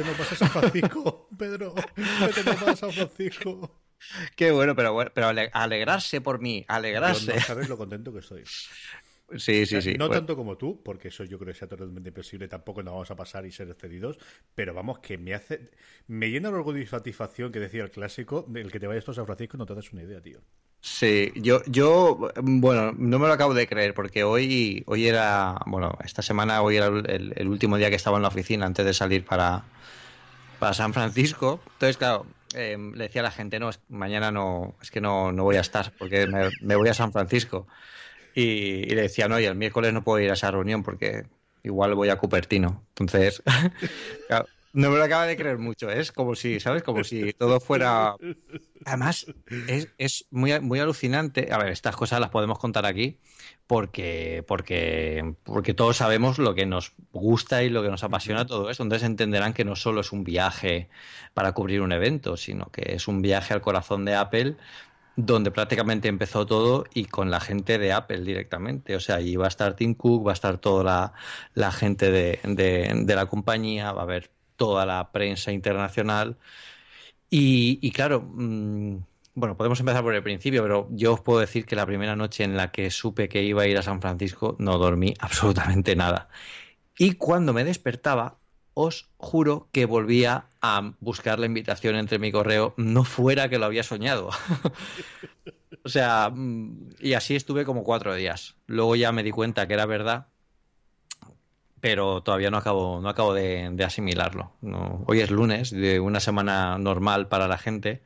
vete no pasa San Francisco, Pedro, vete no pasa San Francisco. Qué bueno, pero, pero alegrarse por mí, alegrarse. no sabes lo contento que estoy. Sí, sí, sí. No tanto como tú, porque eso yo creo que sea totalmente imposible, tampoco nos vamos a pasar y ser excedidos, pero vamos, que me hace. Me llena el orgullo y satisfacción que decía el clásico, el que te vayas a San Francisco no te das una idea, tío. Sí, yo, yo, bueno, no me lo acabo de creer porque hoy, hoy era, bueno, esta semana hoy era el, último día que estaba en la oficina antes de salir para, para San Francisco. Entonces, claro, eh, le decía a la gente, no, mañana no, es que no, no voy a estar porque me, voy a San Francisco. Y, le decía, no, y el miércoles no puedo ir a esa reunión porque igual voy a Cupertino. Entonces, claro, no me lo acaba de creer mucho, es como si, ¿sabes? Como si todo fuera... Además, es, es muy, muy alucinante. A ver, estas cosas las podemos contar aquí porque, porque, porque todos sabemos lo que nos gusta y lo que nos apasiona todo esto. Entonces entenderán que no solo es un viaje para cubrir un evento, sino que es un viaje al corazón de Apple donde prácticamente empezó todo y con la gente de Apple directamente. O sea, allí va a estar Tim Cook, va a estar toda la, gente de, de, la compañía, va a haber toda la prensa internacional. Y, claro, mm, bueno, podemos empezar por el principio, pero yo os puedo decir que la primera noche en la que supe que iba a ir a San Francisco no dormí absolutamente nada. Y cuando me despertaba, os juro que volvía a buscar la invitación entre mi correo, no fuera que lo había soñado. o sea, mm, y así estuve como cuatro días. Luego ya me di cuenta que era verdad pero todavía no acabo, no acabo de, asimilarlo. hoy es lunes, de una semana normal para la gente,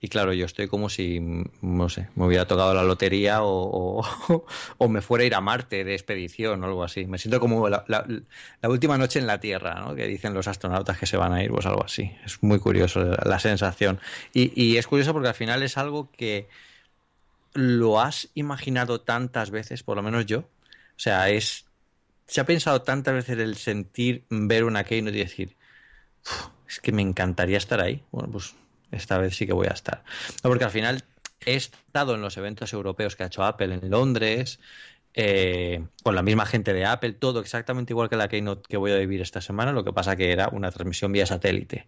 y claro, yo estoy como si, no sé, me hubiera tocado la lotería o, o, me fuera a ir a Marte de expedición o algo así. Me siento como la, última noche en la Tierra, ¿no? que dicen los astronautas que se van a ir, pues algo así. Es muy curioso la, sensación. Y, y es curioso porque al final es algo que lo has imaginado tantas veces, por lo menos yo. O sea, es se ha pensado tantas veces el sentir, ver una keynote y decir, es que me encantaría estar ahí. Bueno, pues esta vez sí que voy a estar. porque al final he estado en los eventos europeos que ha hecho Apple en Londres, eh, con la misma gente de Apple, todo exactamente igual que la keynote que voy a vivir esta semana, lo que pasa que era una transmisión vía satélite.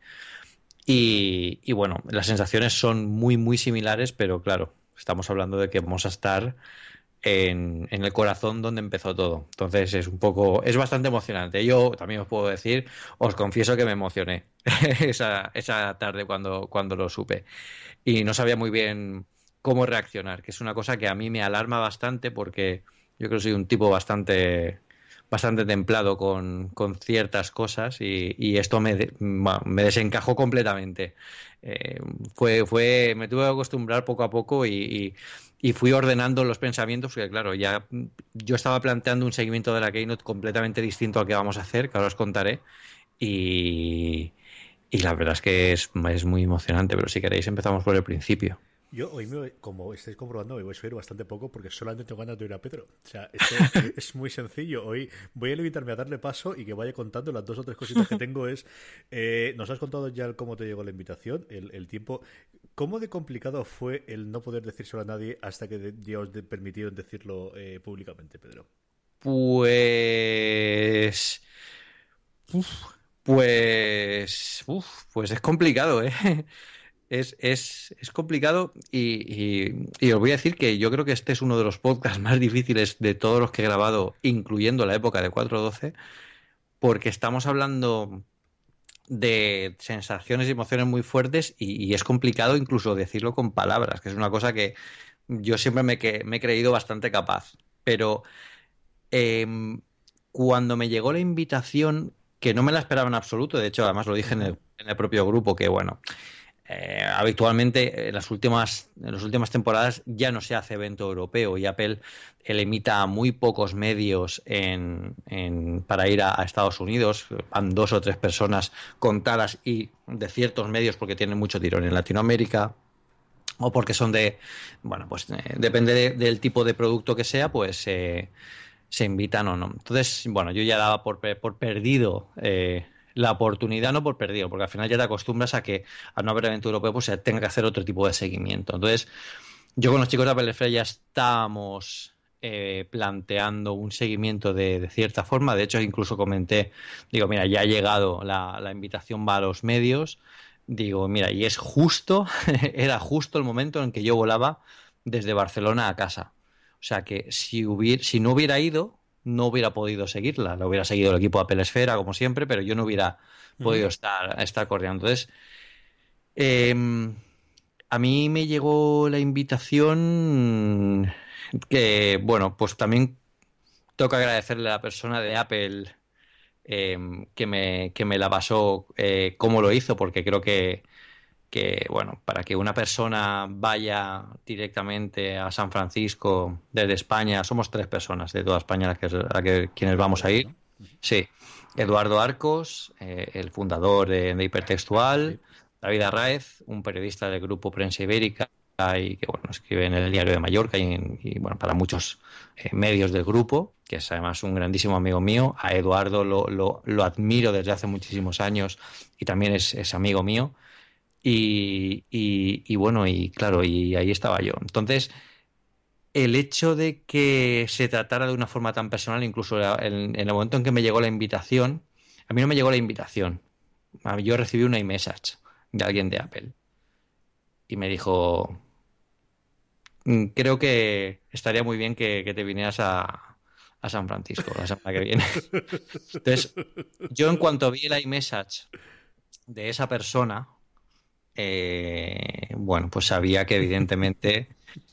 Y bueno, las sensaciones son muy, muy similares, pero claro, estamos hablando de que vamos a estar en, el corazón donde empezó todo. Entonces es un poco, es bastante emocionante. Yo también os puedo decir, os confieso que me emocioné esa, esa tarde cuando, cuando lo supe. Y no sabía muy bien cómo reaccionar, que es una cosa que a mí me alarma bastante porque yo creo que soy un tipo bastante bastante templado con, ciertas cosas y, esto me, me desencajó completamente. Eh, fue, fue, me tuve que acostumbrar poco a poco y fui ordenando los pensamientos, porque claro, ya yo estaba planteando un seguimiento de la Keynote completamente distinto al que vamos a hacer, que ahora os contaré, y, y la verdad es que es, es muy emocionante, pero si queréis empezamos por el principio. Yo hoy, como estáis comprobando, me voy a subir bastante poco porque solamente tengo ganas de ir a Pedro. O sea, es muy sencillo. Hoy voy a limitarme a darle paso y que vaya contando las dos o tres cositas que tengo. Es, eh, nos has contado ya cómo te llegó la invitación, el, tiempo. ¿Cómo de complicado fue el no poder decírselo a nadie hasta que ya os permitieron decirlo eh, públicamente, Pedro? Pues... pues... pues es complicado, ¿eh? es, es, es complicado y, y, os voy a decir que yo creo que este es uno de los podcasts más difíciles de todos los que he grabado, incluyendo la época de 4.12, porque estamos hablando de sensaciones y emociones muy fuertes y, es complicado incluso decirlo con palabras, que es una cosa que yo siempre me, me he creído bastante capaz. Pero em, cuando me llegó la invitación, que no me la esperaba en absoluto, de hecho además lo dije en el propio grupo, que bueno, eh, habitualmente en las últimas en las últimas temporadas ya no se hace evento europeo y Apple limita a muy pocos medios en, para ir a, Estados Unidos. Van dos o tres personas contadas y de ciertos medios porque tienen mucho tirón en Latinoamérica o porque son de bueno pues eh, depende del tipo de producto que sea pues eh, se invitan o no. Entonces bueno yo ya daba por, por perdido la oportunidad no por perdido, porque al final ya te acostumbras a que al no haber evento europeo pues se tenga que hacer otro tipo de seguimiento. Entonces, yo con los chicos de Apple ya estábamos eh, planteando un seguimiento de, cierta forma. De hecho, incluso comenté, digo, mira, ya ha llegado la, la invitación va a los medios. Digo, mira, y es justo, era justo el momento en que yo volaba desde Barcelona a casa. O sea que si, hubiera, si no hubiera ido, no hubiera podido seguirla. Lo hubiera seguido el equipo de Apple Esfera, como siempre, pero yo no hubiera podido estar, estar corriendo. Entonces, em, a mí me llegó la invitación que, bueno, pues también toca agradecerle a la persona de Apple em, que, me, que me la pasó eh, cómo lo hizo, porque creo que que, bueno, para que una persona vaya directamente a San Francisco desde España, somos tres personas de toda España a, que, quienes vamos a ir. Sí, Eduardo Arcos, eh, el fundador de, Hipertextual, David Arraez, un periodista del grupo Prensa Ibérica y que, bueno, escribe en el Diario de Mallorca y, bueno, para muchos eh, medios del grupo, que es además un grandísimo amigo mío. A Eduardo lo, lo, admiro desde hace muchísimos años y también es, es amigo mío. Y, y, bueno, y claro, y ahí estaba yo. Entonces, el hecho de que se tratara de una forma tan personal, incluso en, el momento en que me llegó la invitación, a mí no me llegó la invitación. Yo recibí una iMessage de alguien de Apple y me dijo, mm, creo que estaría muy bien que, te vinieras a, a, San Francisco la semana que viene. Entonces, yo en cuanto vi la iMessage de esa persona, eh, bueno, pues sabía que evidentemente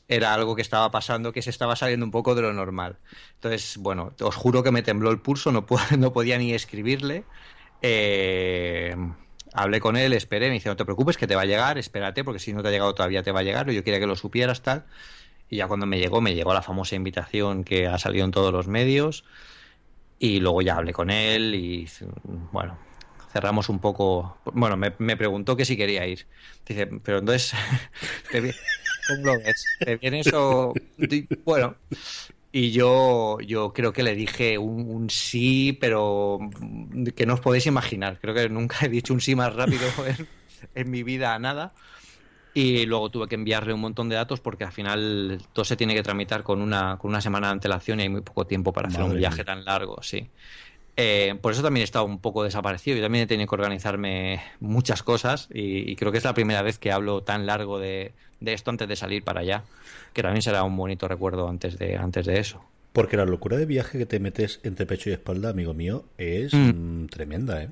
era algo que estaba pasando, que se estaba saliendo un poco de lo normal. Entonces, bueno, os juro que me tembló el pulso, no, podía ni escribirle. Eh, hablé con él, esperé, me dice, no te preocupes, que te va a llegar, espérate, porque si no te ha llegado todavía te va a llegar, yo quería que lo supieras, tal. Y ya cuando me llegó, me llegó la famosa invitación que ha salido en todos los medios. Y luego ya hablé con él y, bueno, cerramos un poco. Bueno, me, preguntó que si quería ir. Dice, pero entonces, ¿cómo lo ves? ¿Te vienes o.? Bueno, y yo, yo creo que le dije un, sí, pero que no os podéis imaginar. Creo que nunca he dicho un sí más rápido en, mi vida a nada. Y luego tuve que enviarle un montón de datos porque al final todo se tiene que tramitar con una, con una semana de antelación y hay muy poco tiempo para hacer un viaje tan largo, sí. Eh, por eso también he estado un poco desaparecido. Yo también he tenido que organizarme muchas cosas y, creo que es la primera vez que hablo tan largo de, esto antes de salir para allá, que también será un bonito recuerdo antes de, antes de eso. Porque la locura de viaje que te metes entre pecho y espalda, amigo mío, es mm. Mm, tremenda, ¿eh?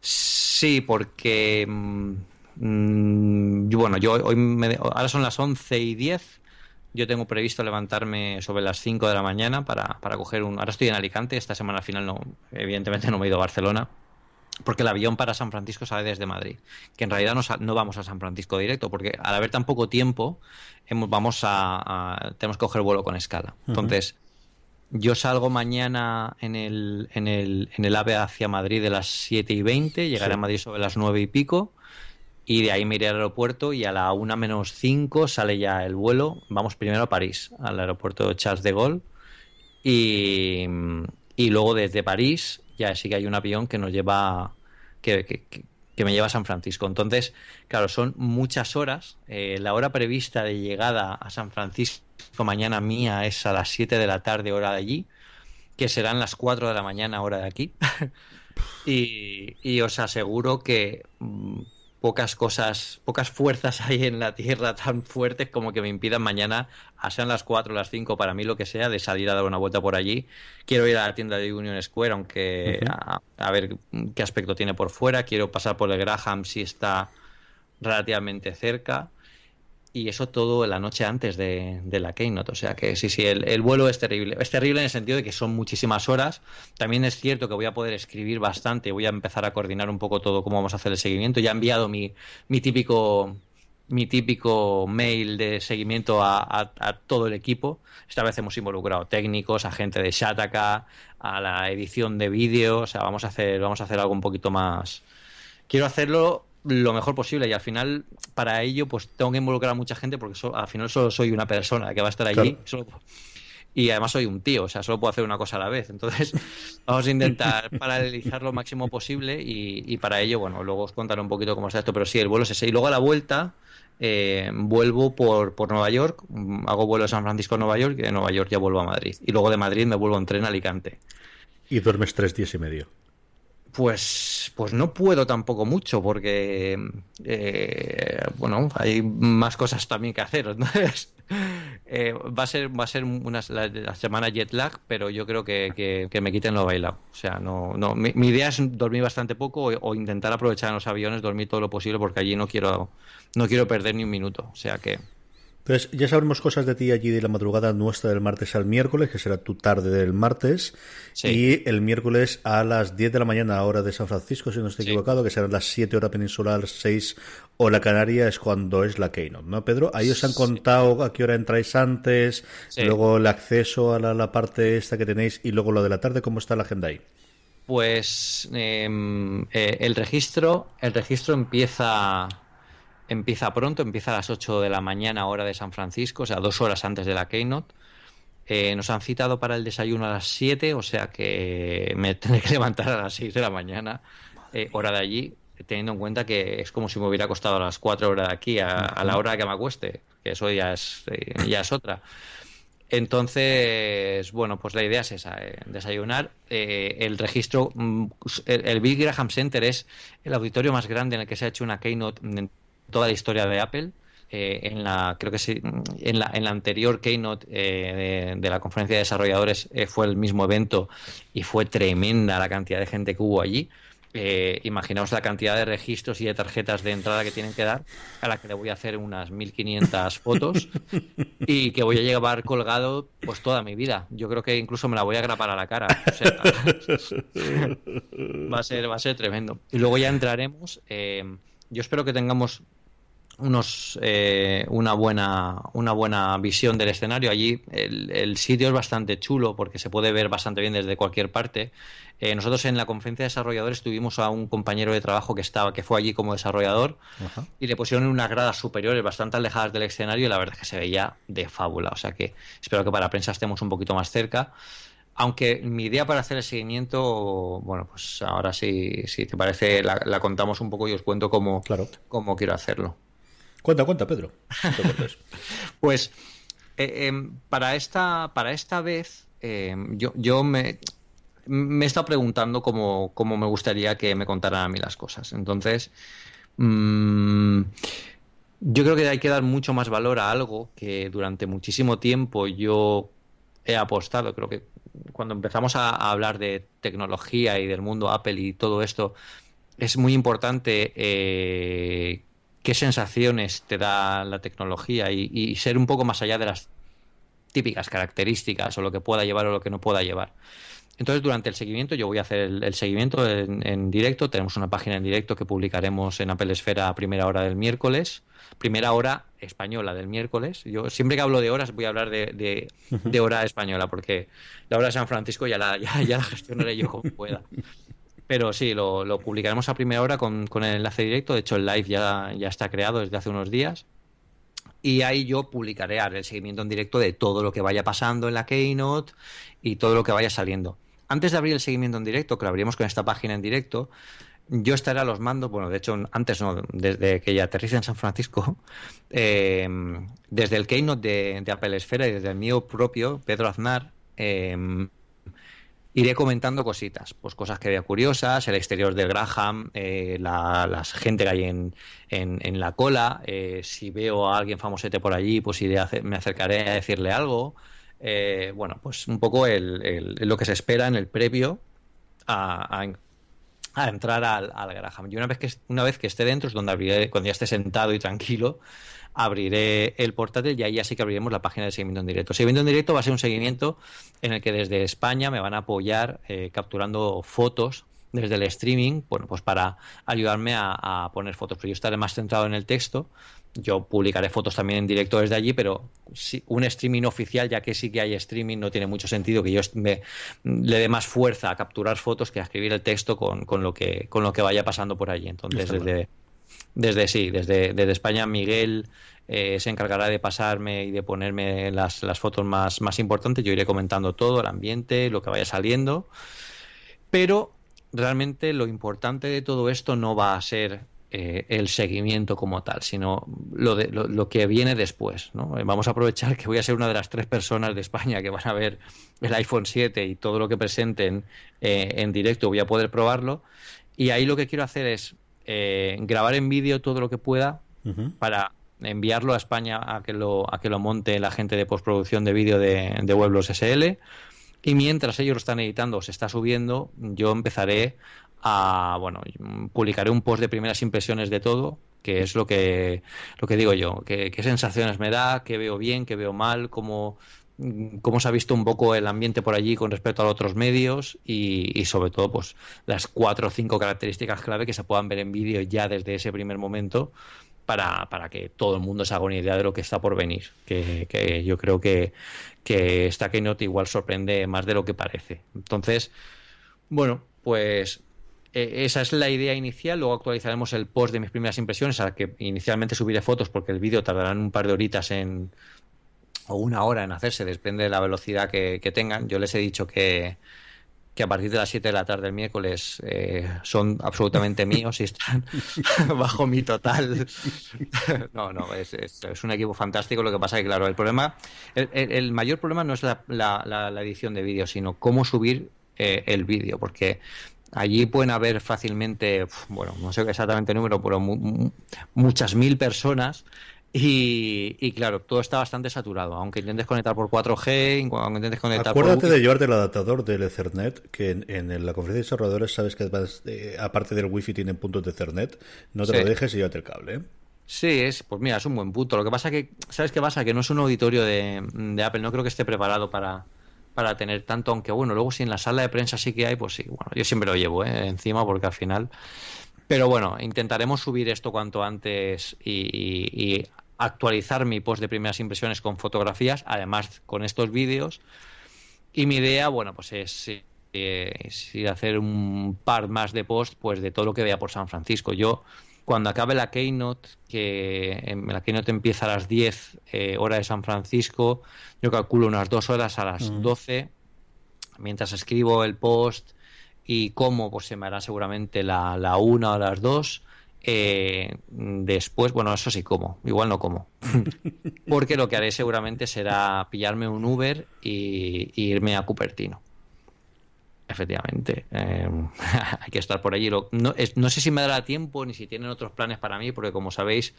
Sí, porque... Mm, bueno, yo hoy me, ahora son las 11 y 10 yo tengo previsto levantarme sobre las 5 de la mañana para, para coger un... Ahora estoy en Alicante, esta semana al final no, evidentemente no me he ido a Barcelona, porque el avión para San Francisco sale desde Madrid, que en realidad no, no vamos a San Francisco directo, porque al haber tan poco tiempo, hemos, vamos a, tenemos que coger vuelo con escala. Entonces, yo salgo mañana en el, en, el, en el AVE hacia Madrid de las 7 y 20, llegaré a Madrid sobre las 9 y pico, y de ahí me iré al aeropuerto y a la una menos 5 sale ya el vuelo. Vamos primero a París, al aeropuerto Charles de Gaulle. Y, y luego desde París ya sí que hay un avión que nos lleva, que, que, me lleva a San Francisco. Entonces, claro, son muchas horas. Eh, la hora prevista de llegada a San Francisco mañana mía es a las 7 de la tarde hora de allí, que serán las 4 de la mañana hora de aquí. y, y os aseguro que mm, pocas cosas, pocas fuerzas hay en la Tierra tan fuertes como que me impidan mañana, a sean las 4 o las 5 para mí lo que sea, de salir a dar una vuelta por allí. Quiero ir a la tienda de Union Square, aunque a, ver qué aspecto tiene por fuera. Quiero pasar por el Graham si está relativamente cerca y eso todo la noche antes de, la Keynote. O sea que sí, sí, el, vuelo es terrible. Es terrible en el sentido de que son muchísimas horas. También es cierto que voy a poder escribir bastante, voy a empezar a coordinar un poco todo cómo vamos a hacer el seguimiento. Ya he enviado mi, mi típico mi típico mail de seguimiento a, todo el equipo. Esta vez hemos involucrado técnicos, a gente de Shataka, a la edición de vídeo. O sea, vamos a hacer, vamos a hacer algo un poquito más. Quiero hacerlo lo mejor posible y al final para ello pues tengo que involucrar a mucha gente porque al final solo soy una persona que va a estar allí y además soy un tío, o sea, solo puedo hacer una cosa a la vez. Entonces, vamos a intentar paralelizar lo máximo posible y, para ello, bueno, luego os contaré un poquito cómo está esto, pero sí, el vuelo es ese. Y luego a la vuelta, eh, vuelvo por, por Nueva York, hago vuelo de San Francisco a Nueva York y de Nueva York ya vuelvo a Madrid. Y luego de Madrid me vuelvo en tren a Alicante. Y duermes tres días y medio. Pues, pues no puedo tampoco mucho porque, eh, bueno, hay más cosas también que hacer. Eh, va a ser, va a ser una, la, semana jet lag, pero yo creo que, que, me quiten lo bailado. O sea, no, no, mi, idea es dormir bastante poco o, intentar aprovechar en los aviones, dormir todo lo posible porque allí no quiero, no quiero perder ni un minuto. O sea que entonces, ya sabremos cosas de ti allí de la madrugada nuestra del martes al miércoles, que será tu tarde del martes. Y el miércoles a las 10 de la mañana, hora de San Francisco, si no estoy equivocado, que serán las 7 hora peninsular, 6 la canaria, es cuando es la Keynote, ¿no, Pedro? Ahí os han contado a qué hora entráis antes, luego el acceso a la, parte esta que tenéis y luego lo de la tarde, ¿cómo está la agenda ahí? Pues em, eh, el registro, el registro empieza Empieza pronto, empieza a las 8 de la mañana hora de San Francisco, o sea, dos horas antes de la Keynote. Eh, nos han citado para el desayuno a las 7, o sea que me tendré que levantar a las 6 de la mañana, eh, hora de allí, teniendo en cuenta que es como si me hubiera costado a las 4 horas de aquí, a, la hora que me acueste, que eso ya es, eh, ya es otra. Entonces, bueno, pues la idea es esa, desayunar. el registro, mm, el, el, Bill Graham Center es el auditorio más grande en el que se ha hecho una keynote toda la historia de Apple. Eh, en la creo que sí, en la, en la anterior keynote eh, de, la conferencia de desarrolladores eh, fue el mismo evento y fue tremenda la cantidad de gente que hubo allí. imaginaos la cantidad de registros y de tarjetas de entrada que tienen que dar, a la que le voy a hacer unas 1500 fotos y que voy a llevar colgado pues toda mi vida. Yo creo que incluso me la voy a grapar a la cara. va a ser va a ser tremendo. Y luego ya entraremos yo espero que tengamos unos eh, una buena una buena visión del escenario. Allí el, sitio es bastante chulo porque se puede ver bastante bien desde cualquier parte. Eh, nosotros en la conferencia de desarrolladores tuvimos a un compañero de trabajo que estaba que fue allí como desarrollador y le pusieron unas gradas superiores bastante alejadas del escenario y la verdad es que se veía de fábula. O sea que espero que para la prensa estemos un poquito más cerca. Aunque mi idea para hacer el seguimiento, bueno, pues ahora sí, si te parece, la, contamos un poco y os cuento cómo, claro. cómo quiero hacerlo. Cuenta, cuenta, Pedro. pues eh, em, para, esta, para esta vez em, yo, yo me, me he estado preguntando cómo, cómo, me gustaría que me contaran a mí las cosas. Entonces, mm, yo creo que hay que dar mucho más valor a algo que durante muchísimo tiempo yo he apostado, creo que cuando empezamos a, hablar de tecnología y del mundo Apple y todo esto, es muy importante eh, qué sensaciones te da la tecnología y, ser un poco más allá de las típicas características o lo que pueda llevar o lo que no pueda llevar. Entonces, durante el seguimiento, yo voy a hacer el, seguimiento en, directo. Tenemos una página en directo que publicaremos en Apple Esfera a primera hora del miércoles. Primera hora española del miércoles. Yo siempre que hablo de horas voy a hablar de, hora española, porque la hora de San Francisco ya la, ya, la gestionaré yo como pueda. Pero sí, lo, publicaremos a primera hora con, el enlace directo. De hecho, el live ya, ya está creado desde hace unos días. Y ahí yo publicaré el seguimiento en directo de todo lo que vaya pasando en la Keynote y todo lo que vaya saliendo antes de abrir el seguimiento en directo, que lo abriremos con esta página en directo, yo estaré a los mandos, bueno, de hecho, antes no, desde que ya aterrice en San Francisco, eh, desde el Keynote de, Apple Esfera y desde el mío propio, Pedro Aznar, eh, iré comentando cositas, pues cosas que vea curiosas, el exterior del Graham, eh, la, gente que hay en, en, la cola, si veo a alguien famosete por allí, pues iré me acercaré a decirle algo. Eh, bueno, pues un poco el, lo que se espera en el previo a, entrar al, al, Graham. Y una vez, que, una vez que esté dentro es donde abriré, cuando ya esté sentado y tranquilo, abriré el portátil y ahí ya sí que abriremos la página de seguimiento en directo. Seguimiento en directo va a ser un seguimiento en el que desde España me van a apoyar eh, capturando fotos desde el streaming, bueno, pues para ayudarme a, a, poner fotos. Pero yo estaré más centrado en el texto yo publicaré fotos también en directo desde allí, pero un streaming oficial, ya que sí que hay streaming, no tiene mucho sentido que yo le dé más fuerza a capturar fotos que a escribir el texto con, lo, que, con lo que vaya pasando por allí. Entonces, desde, Desde sí, desde, España Miguel eh, se encargará de pasarme y de ponerme las, las fotos más, más importantes. Yo iré comentando todo, el ambiente, lo que vaya saliendo. Pero realmente lo importante de todo esto no va a ser eh, el seguimiento como tal, sino lo, de, lo, que viene después. ¿no? Eh, vamos a aprovechar que voy a ser una de las tres personas de España que van a ver el iPhone 7 y todo lo que presenten en directo, voy a poder probarlo. Y ahí lo que quiero hacer es grabar en vídeo todo lo que pueda para enviarlo a España a que lo, a que lo monte la gente de postproducción de vídeo de, de Weblos SL. Y mientras ellos lo están editando, se está subiendo, yo empezaré a, bueno, publicaré un post de primeras impresiones de todo, que es lo que, lo que digo yo, qué sensaciones me da, qué veo bien, qué veo mal, cómo, cómo se ha visto un poco el ambiente por allí con respecto a otros medios y, sobre todo pues las cuatro o cinco características clave que se puedan ver en vídeo ya desde ese primer momento para, para, que todo el mundo se haga una idea de lo que está por venir. Que, yo creo que, que esta Keynote igual sorprende más de lo que parece. Entonces, bueno, pues e, esa es la idea inicial. Luego actualizaremos el post de mis primeras impresiones, a la que inicialmente subiré fotos porque el vídeo tardará un par de horitas en o una hora en hacerse, depende de la velocidad que tengan. Yo les he dicho que, que a partir de las 7 de la tarde del miércoles eh, son absolutamente míos y están bajo mi total. no, no, es, es, un equipo fantástico. Lo que pasa es que, claro, el problema, el, mayor problema no es la, la, edición de vídeo, sino cómo subir eh, el vídeo, porque allí pueden haber fácilmente, bueno, no sé exactamente el número, pero muchas mil personas y, claro, todo está bastante saturado. Aunque intentes conectar por 4G, aunque intentes conectar Acuérdate de llevarte el adaptador del Ethernet, que en, la conferencia de desarrolladores sabes que eh, aparte del Wi-Fi tienen puntos de Ethernet. No te lo dejes y llévate el cable. ¿eh? Sí, es, pues mira, es un buen punto. Lo que pasa que, ¿sabes qué pasa? Que no es un auditorio de, Apple. No creo que esté preparado para, para tener tanto, aunque bueno, luego si en la sala de prensa sí que hay, pues sí, bueno, yo siempre lo llevo ¿eh? encima porque al final pero bueno, intentaremos subir esto cuanto antes y, actualizar mi post de primeras impresiones con fotografías, además con estos vídeos. Y mi idea, bueno, pues es, eh, ir a hacer un par más de post pues de todo lo que vea por San Francisco. Yo, cuando acabe la Keynote, que la Keynote empieza a las 10 eh, hora de San Francisco, yo calculo unas dos horas a las 12, mm. mientras escribo el post y cómo pues se me hará seguramente la, la una o las dos. Eh, después, bueno, eso sí como, igual no como. Porque lo que haré seguramente será pillarme un Uber y, irme a Cupertino. Efectivamente, eh, hay que estar por allí. No, no, sé si me dará tiempo ni si tienen otros planes para mí, porque como sabéis,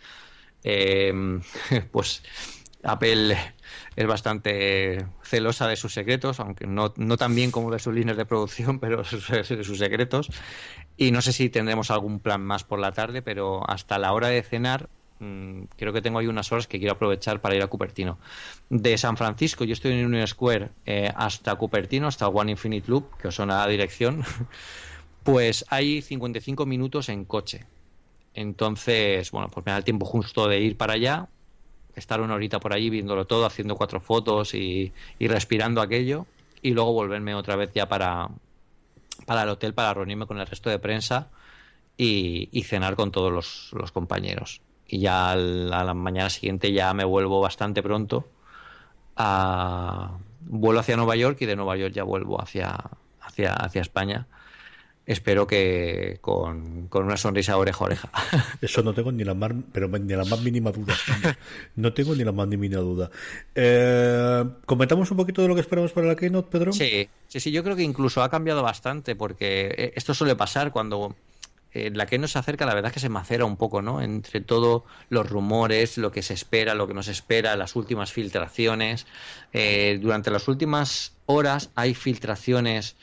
eh, pues Apple es bastante celosa de sus secretos, aunque no, no tan bien como de sus líneas de producción, pero de sus secretos. Y no sé si tendremos algún plan más por la tarde, pero hasta la hora de cenar mm, creo que tengo ahí unas horas que quiero aprovechar para ir a Cupertino. De San Francisco, yo estoy en Union Square, eh, hasta Cupertino, hasta One Infinite Loop, que os suena la dirección, pues hay 55 minutos en coche. Entonces, bueno, pues me da el tiempo justo de ir para allá, estar una horita por allí viéndolo todo, haciendo cuatro fotos y, respirando aquello, y luego volverme otra vez ya para, para el hotel para reunirme con el resto de prensa y, cenar con todos los, compañeros. Y ya a la mañana siguiente ya me vuelvo bastante pronto. A, vuelo hacia Nueva York y de Nueva York ya vuelvo hacia, hacia, hacia España espero que con, una sonrisa oreja a oreja. Eso no tengo ni la más, pero ni la más mínima duda. No tengo ni la más mínima duda. Eh, ¿Comentamos un poquito de lo que esperamos para la Keynote, Pedro? Sí, sí, sí, yo creo que incluso ha cambiado bastante porque eh, esto suele pasar cuando eh, la Keynote se acerca, la verdad es que se macera un poco, ¿no? Entre todos los rumores, lo que se espera, lo que no se espera, las últimas filtraciones. durante las últimas horas hay filtraciones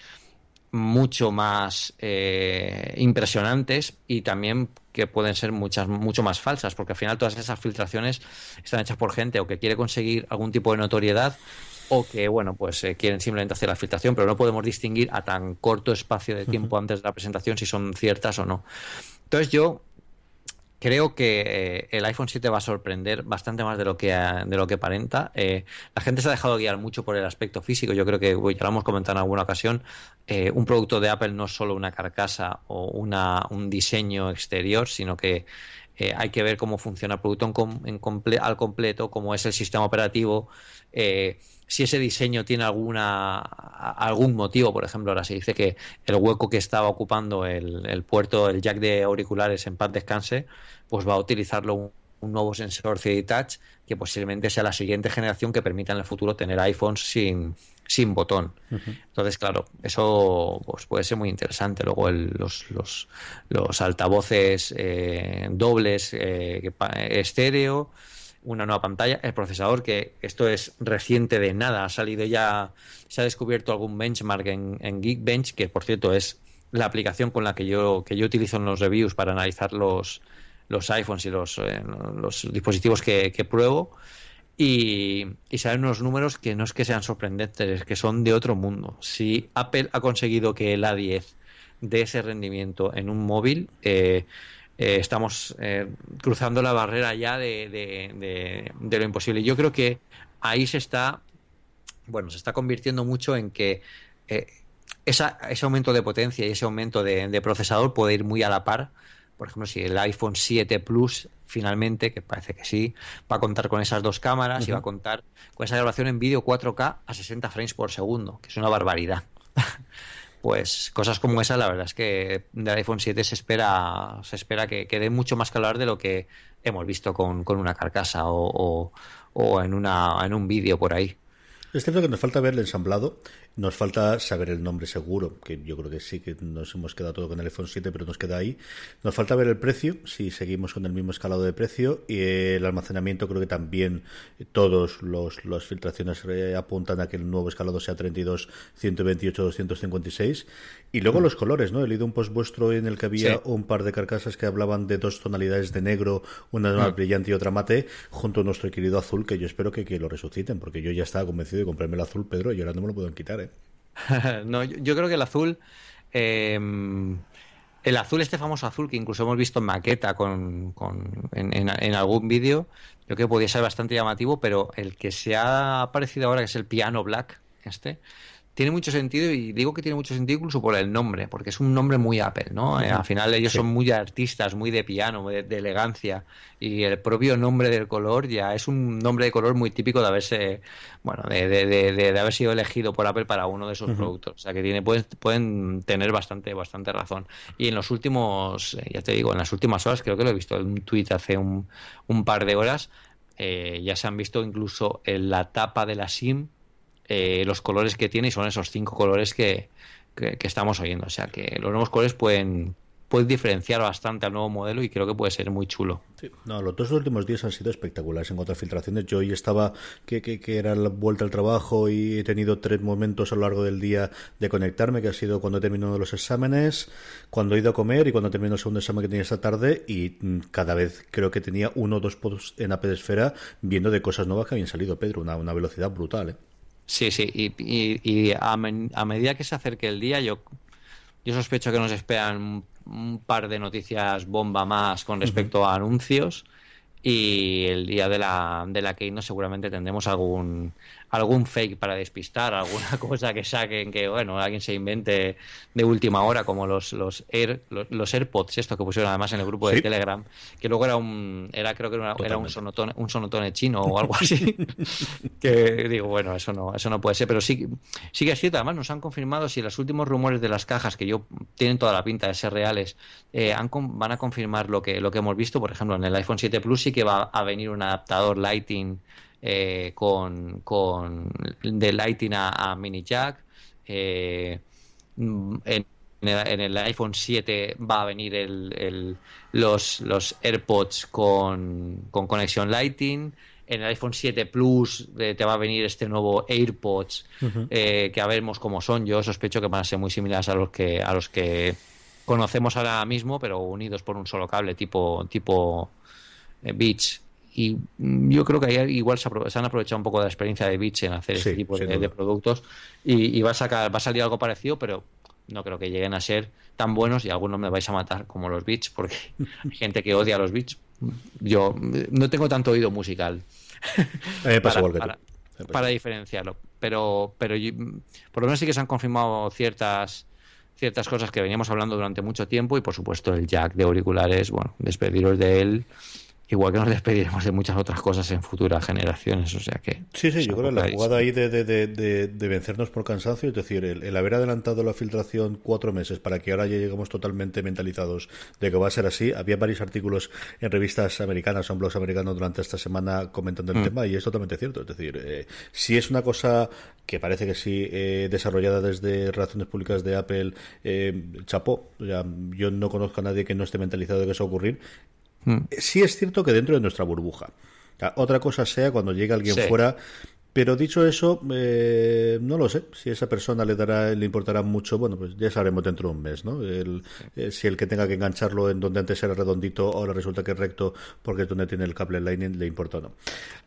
mucho más eh, impresionantes y también que pueden ser muchas mucho más falsas porque al final todas esas filtraciones están hechas por gente o que quiere conseguir algún tipo de notoriedad o que bueno pues eh, quieren simplemente hacer la filtración pero no podemos distinguir a tan corto espacio de tiempo antes de la presentación si son ciertas o no. Entonces yo creo que eh, el iPhone 7 va a sorprender bastante más de lo que, de lo que aparenta. Eh, la gente se ha dejado guiar mucho por el aspecto físico. Yo creo que, ya lo hemos comentado en alguna ocasión, eh, un producto de Apple no es solo una carcasa o una, un diseño exterior, sino que hay que ver cómo funciona el producto al completo, cómo es el sistema operativo si ese diseño tiene alguna algún motivo, por ejemplo, ahora se dice que el hueco que estaba ocupando el, puerto, el jack de auriculares en paz descanse, pues va a utilizarlo un, nuevo sensor 3D Touch que posiblemente sea la siguiente generación que permita en el futuro tener iPhones sin, sin botón. Entonces, claro, eso pues, puede ser muy interesante. Luego los, los, los, altavoces eh, dobles eh, estéreo una nueva pantalla, el procesador, que esto es reciente de nada, ha salido ya, se ha descubierto algún benchmark en, en Geekbench, que por cierto es la aplicación con la que yo, que yo utilizo en los reviews para analizar los, los iPhones y los, eh, los dispositivos que, pruebo. Y, y salen unos números que no es que sean sorprendentes, es que son de otro mundo. Si Apple ha conseguido que el A10 dé ese rendimiento en un móvil, eh, eh, estamos eh, cruzando la barrera ya de, lo imposible. Yo creo que ahí se está, bueno, se está convirtiendo mucho en que eh, ese aumento de potencia y ese aumento de, procesador puede ir muy a la par. Por ejemplo, si el iPhone 7 Plus finalmente, que parece que sí, va a contar con esas dos cámaras y va a contar con esa grabación en vídeo 4K a 60 frames por segundo, que es una barbaridad. pues cosas como esa, la verdad es que del iPhone 7 se espera, se espera que, que dé mucho más hablar de lo que hemos visto con, con una carcasa o, o, en, una, en un vídeo por ahí. Es cierto que nos falta ver el ensamblado nos falta saber el nombre seguro, que yo creo que sí que nos hemos quedado todo con el iPhone 7, pero nos queda ahí. Nos falta ver el precio, si seguimos con el mismo escalado de precio. Y el almacenamiento, creo que también todos los las filtraciones apuntan a que el nuevo escalado sea 32, 128, 256. Y luego mm. los colores, ¿no? He leído un post vuestro en el que había un par de carcasas que hablaban de dos tonalidades de negro, una más mm. brillante y otra mate, junto a nuestro querido azul, que yo espero que, que lo resuciten, porque yo ya estaba convencido de comprarme el azul, Pedro, y ahora no me lo pueden quitar, ¿eh? no, yo, creo que el azul. Eh, el azul, este famoso azul que incluso hemos visto en maqueta con, en, algún vídeo, creo que podría ser bastante llamativo, pero el que se ha aparecido ahora, que es el piano black, este, tiene mucho sentido y digo que tiene mucho sentido incluso por el nombre, porque es un nombre muy Apple, ¿no? Eh, al final ellos son muy artistas, muy de piano, de, elegancia y el propio nombre del color ya es un nombre de color muy típico de haberse, bueno, de, de haber sido elegido por Apple para uno de esos productos, o sea que tiene pueden, pueden tener bastante bastante razón. Y en los últimos, eh, ya te digo, en las últimas horas creo que lo he visto en un tweet hace un, un par de horas. Eh, ya se han visto incluso en la tapa de la SIM eh, los colores que tiene y son esos cinco colores que, que, estamos oyendo. O sea que los nuevos colores pueden, pueden diferenciar bastante al nuevo modelo y creo que puede ser muy chulo. no, los dos últimos días han sido espectaculares en cuanto a filtraciones. Yo hoy estaba que, que, que, era la vuelta al trabajo y he tenido tres momentos a lo largo del día de conectarme, que ha sido cuando he terminado los exámenes, cuando he ido a comer y cuando terminado el segundo examen que tenía esta tarde y mm, cada vez creo que tenía uno o dos posts en Apple Esfera viendo de cosas nuevas que habían salido, Pedro, una, una velocidad brutal. ¿eh? Sí, sí, y, y, a, medida que se acerque el día, yo, yo sospecho que nos esperan un, par de noticias bomba más con respecto a anuncios y el día de la, de la Keynote seguramente tendremos algún algún fake para despistar, alguna cosa que saquen que, bueno, alguien se invente de última hora, como los, los, Air, los, AirPods, esto que pusieron además en el grupo de Telegram, que luego era un, era creo que era, un sonotone, un sonotone chino o algo así, que digo, bueno, eso no, eso no puede ser, pero sí, sí que es cierto, además nos han confirmado si los últimos rumores de las cajas, que yo tienen toda la pinta de ser reales, eh, han, van a confirmar lo que, lo que hemos visto, por ejemplo, en el iPhone 7 Plus sí que va a venir un adaptador Lighting eh, con, con de Lighting a, mini jack. Eh, en, el, iPhone 7 va a venir el, los, los AirPods con, con conexión Lighting. En el iPhone 7 Plus eh, te va a venir este nuevo AirPods que a veremos cómo son. Yo sospecho que van a ser muy similares a los que a los que conocemos ahora mismo, pero unidos por un solo cable tipo tipo Beats y yo creo que ahí igual se, han aprovechado un poco de la experiencia de Beach en hacer este tipo de, productos y, va a sacar va a salir algo parecido pero no creo que lleguen a ser tan buenos y algunos me vais a matar como los Beats, porque hay gente que odia a los Beats. Yo no tengo tanto oído musical. Para, para, diferenciarlo, pero, pero por lo menos sí que se han confirmado ciertas ciertas cosas que veníamos hablando durante mucho tiempo y por supuesto el jack de auriculares, bueno, despediros de él Igual que nos despediremos de muchas otras cosas en futuras generaciones, o sea que... Sí, sí, yo creo que la jugada ahí de, de, de, de, vencernos por cansancio, es decir, el, haber adelantado la filtración cuatro meses para que ahora ya lleguemos totalmente mentalizados de que va a ser así. Había varios artículos en revistas americanas o en blogs americanos durante esta semana comentando el mm. tema y es totalmente cierto. Es decir, eh, si es una cosa que parece que sí, eh, desarrollada desde relaciones públicas de Apple, eh, chapó. yo no conozco a nadie que no esté mentalizado de que eso va a ocurrir Mm. Sí es cierto que dentro de nuestra burbuja. otra cosa sea cuando llegue alguien fuera pero dicho eso, eh, no lo sé. Si esa persona le dará, le importará mucho, bueno, pues ya sabremos dentro de un mes, ¿no? El, eh, si el que tenga que engancharlo en donde antes era redondito, ahora resulta que es recto porque es donde tiene el cable Lightning, le importa o no.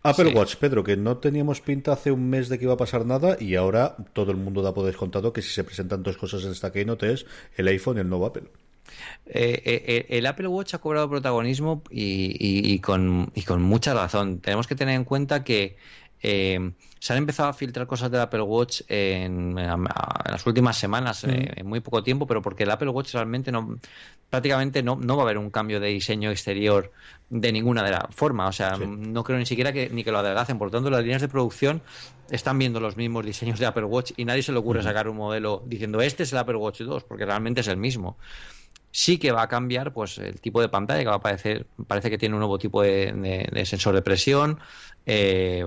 Apple Watch, Pedro, que no teníamos pinta hace un mes de que iba a pasar nada y ahora todo el mundo da por descontado que si se presentan dos cosas en esta keynote es el iPhone y el nuevo Apple. Eh, eh, eh, el Apple Watch ha cobrado protagonismo y, con, mucha razón. Tenemos que tener en cuenta que se han empezado a filtrar cosas del Apple Watch en, las últimas semanas, mm. en muy poco tiempo, pero porque el Apple Watch realmente no, prácticamente no, va a haber un cambio de diseño exterior de ninguna de las formas. O sea, no creo ni siquiera que ni que lo adelgacen. Por lo tanto, las líneas de producción están viendo los mismos diseños de Apple Watch y nadie se le ocurre sacar un modelo diciendo este es el Apple Watch 2, porque realmente es el mismo sí que va a cambiar pues el tipo de pantalla que va a aparecer parece que tiene un nuevo tipo de, sensor de presión. Eh,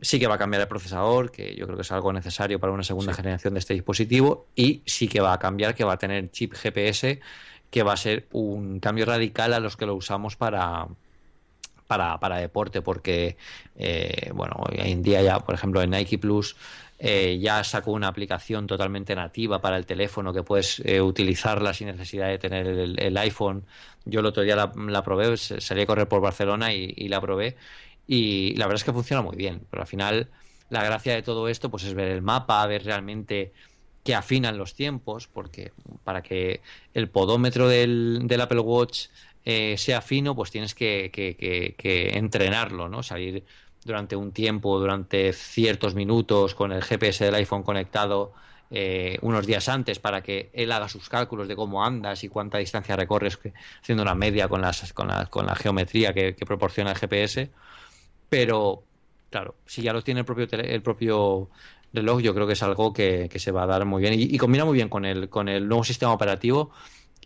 sí que va a cambiar el procesador que yo creo que es algo necesario para una segunda generación de este dispositivo. Y sí que va a cambiar que va a tener chip GPS que va a ser un cambio radical a los que lo usamos para para, para deporte porque eh, bueno hoy en día ya por ejemplo en Nike Plus eh, ya sacó una aplicación totalmente nativa para el teléfono que puedes eh, utilizarla sin necesidad de tener el, iPhone. Yo el otro día la, probé, salí a correr por Barcelona y, la probé y la verdad es que funciona muy bien, pero al final la gracia de todo esto pues es ver el mapa, ver realmente que afinan los tiempos, porque para que el podómetro del, Apple Watch eh, sea fino, pues tienes que, entrenarlo, ¿no? Salir durante un tiempo, durante ciertos minutos, con el GPS del iPhone conectado eh, unos días antes para que él haga sus cálculos de cómo andas y cuánta distancia recorres, haciendo una media con, las, con, la, con la geometría que, proporciona el GPS. Pero, claro, si ya lo tiene el propio, el propio reloj, yo creo que es algo que, se va a dar muy bien y, combina muy bien con el, con el nuevo sistema operativo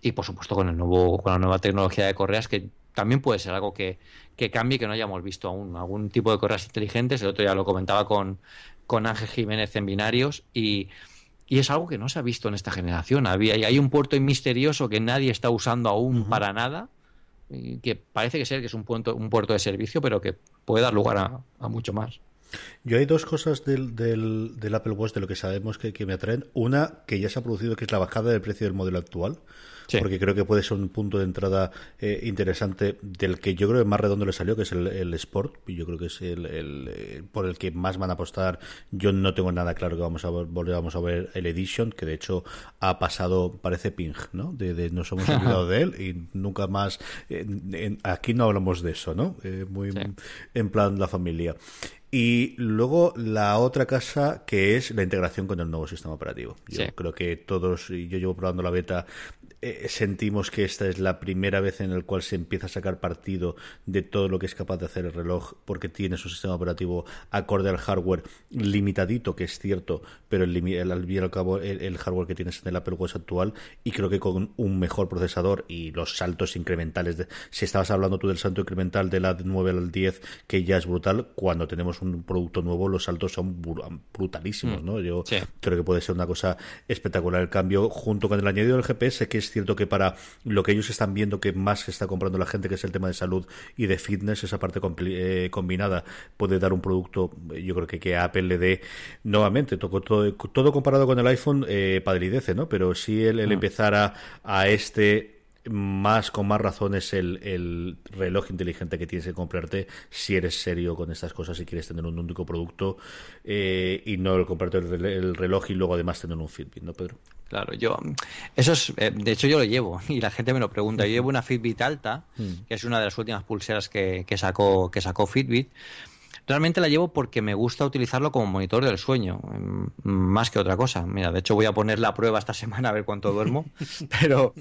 y, por supuesto, con, el nuevo, con la nueva tecnología de correas que también puede ser algo que, que cambie que no hayamos visto aún. Algún tipo de correas inteligentes, el otro día lo comentaba con, con Ángel Jiménez en binarios y, y es algo que no se ha visto en esta generación. Había, hay un puerto misterioso que nadie está usando aún para nada, y que parece que ser que es un puerto, un puerto de servicio, pero que puede dar lugar a, mucho más. Yo hay dos cosas del, del, del, Apple Watch de lo que sabemos que, que me atraen. Una, que ya se ha producido, que es la bajada del precio del modelo actual porque creo que puede ser un punto de entrada eh, interesante del que yo creo que más redondo le salió, que es el, Sport, y yo creo que es el, eh, por el que más van a apostar. Yo no tengo nada claro que vamos a volver vamos a ver el Edition, que de hecho ha pasado, parece Ping, ¿no? De, nos hemos olvidado de él y nunca más. aquí no hablamos de eso, ¿no? Eh, muy en plan la familia. Y luego la otra casa que es la integración con el nuevo sistema operativo. Yo creo que todos, y yo llevo probando la beta eh, sentimos que esta es la primera vez en la cual se empieza a sacar partido de todo lo que es capaz de hacer el reloj porque tiene su sistema operativo acorde al hardware limitadito, que es cierto, pero el, al cabo el, hardware que tienes en el Apple Watch actual y creo que con un mejor procesador y los saltos incrementales, de, si estabas hablando tú del salto incremental de la 9 al 10, que ya es brutal, cuando tenemos un producto nuevo los saltos son brutalísimos, mm. ¿no? Yo creo que puede ser una cosa espectacular el cambio junto con el añadido del GPS que es cierto que para lo que ellos están viendo que más se está comprando la gente, que es el tema de salud y de fitness, esa parte eh, combinada puede dar un producto, yo creo que, que Apple le dé nuevamente, todo, todo, comparado con el iPhone, eh, padridece, ¿no? Pero si él, él mm. empezara a este más con más razones el, el, reloj inteligente que tienes que comprarte si eres serio con estas cosas y quieres tener un único producto eh, y no comprarte el, reloj y luego además tener un Fitbit, ¿no, Pedro? Claro, yo, eso es, eh, de hecho yo lo llevo y la gente me lo pregunta. Yo llevo una Fitbit Alta, mm. que es una de las últimas pulseras que, que sacó, que sacó Fitbit. Realmente la llevo porque me gusta utilizarlo como monitor del sueño, mm, más que otra cosa. Mira, de hecho voy a poner la prueba esta semana a ver cuánto duermo, pero,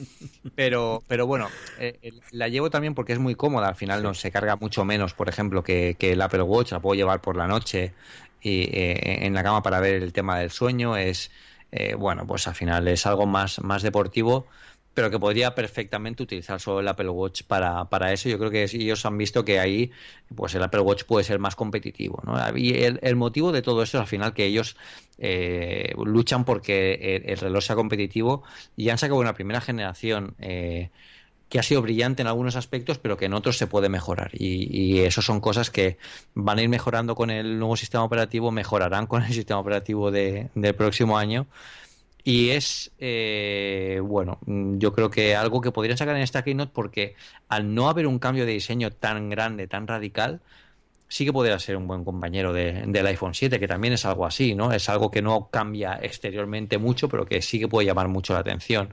pero, pero bueno, eh, la llevo también porque es muy cómoda. Al final no se carga mucho menos, por ejemplo, que, que el Apple Watch. La puedo llevar por la noche y eh, en la cama para ver el tema del sueño. Es eh, bueno, pues al final es algo más, más deportivo, pero que podría perfectamente utilizar solo el Apple Watch para, para eso. Yo creo que ellos han visto que ahí pues el Apple Watch puede ser más competitivo. ¿no? Y el, motivo de todo esto es al final que ellos eh, luchan porque el, reloj sea competitivo y han sacado una primera generación. Eh, que ha sido brillante en algunos aspectos, pero que en otros se puede mejorar. Y, y eso son cosas que van a ir mejorando con el nuevo sistema operativo, mejorarán con el sistema operativo de, del próximo año. Y es, eh, bueno, yo creo que algo que podrían sacar en esta keynote porque al no haber un cambio de diseño tan grande, tan radical, sí que podría ser un buen compañero del iPhone 7, que también es algo así, ¿no? Es algo que no cambia exteriormente mucho, pero que sí que puede llamar mucho la atención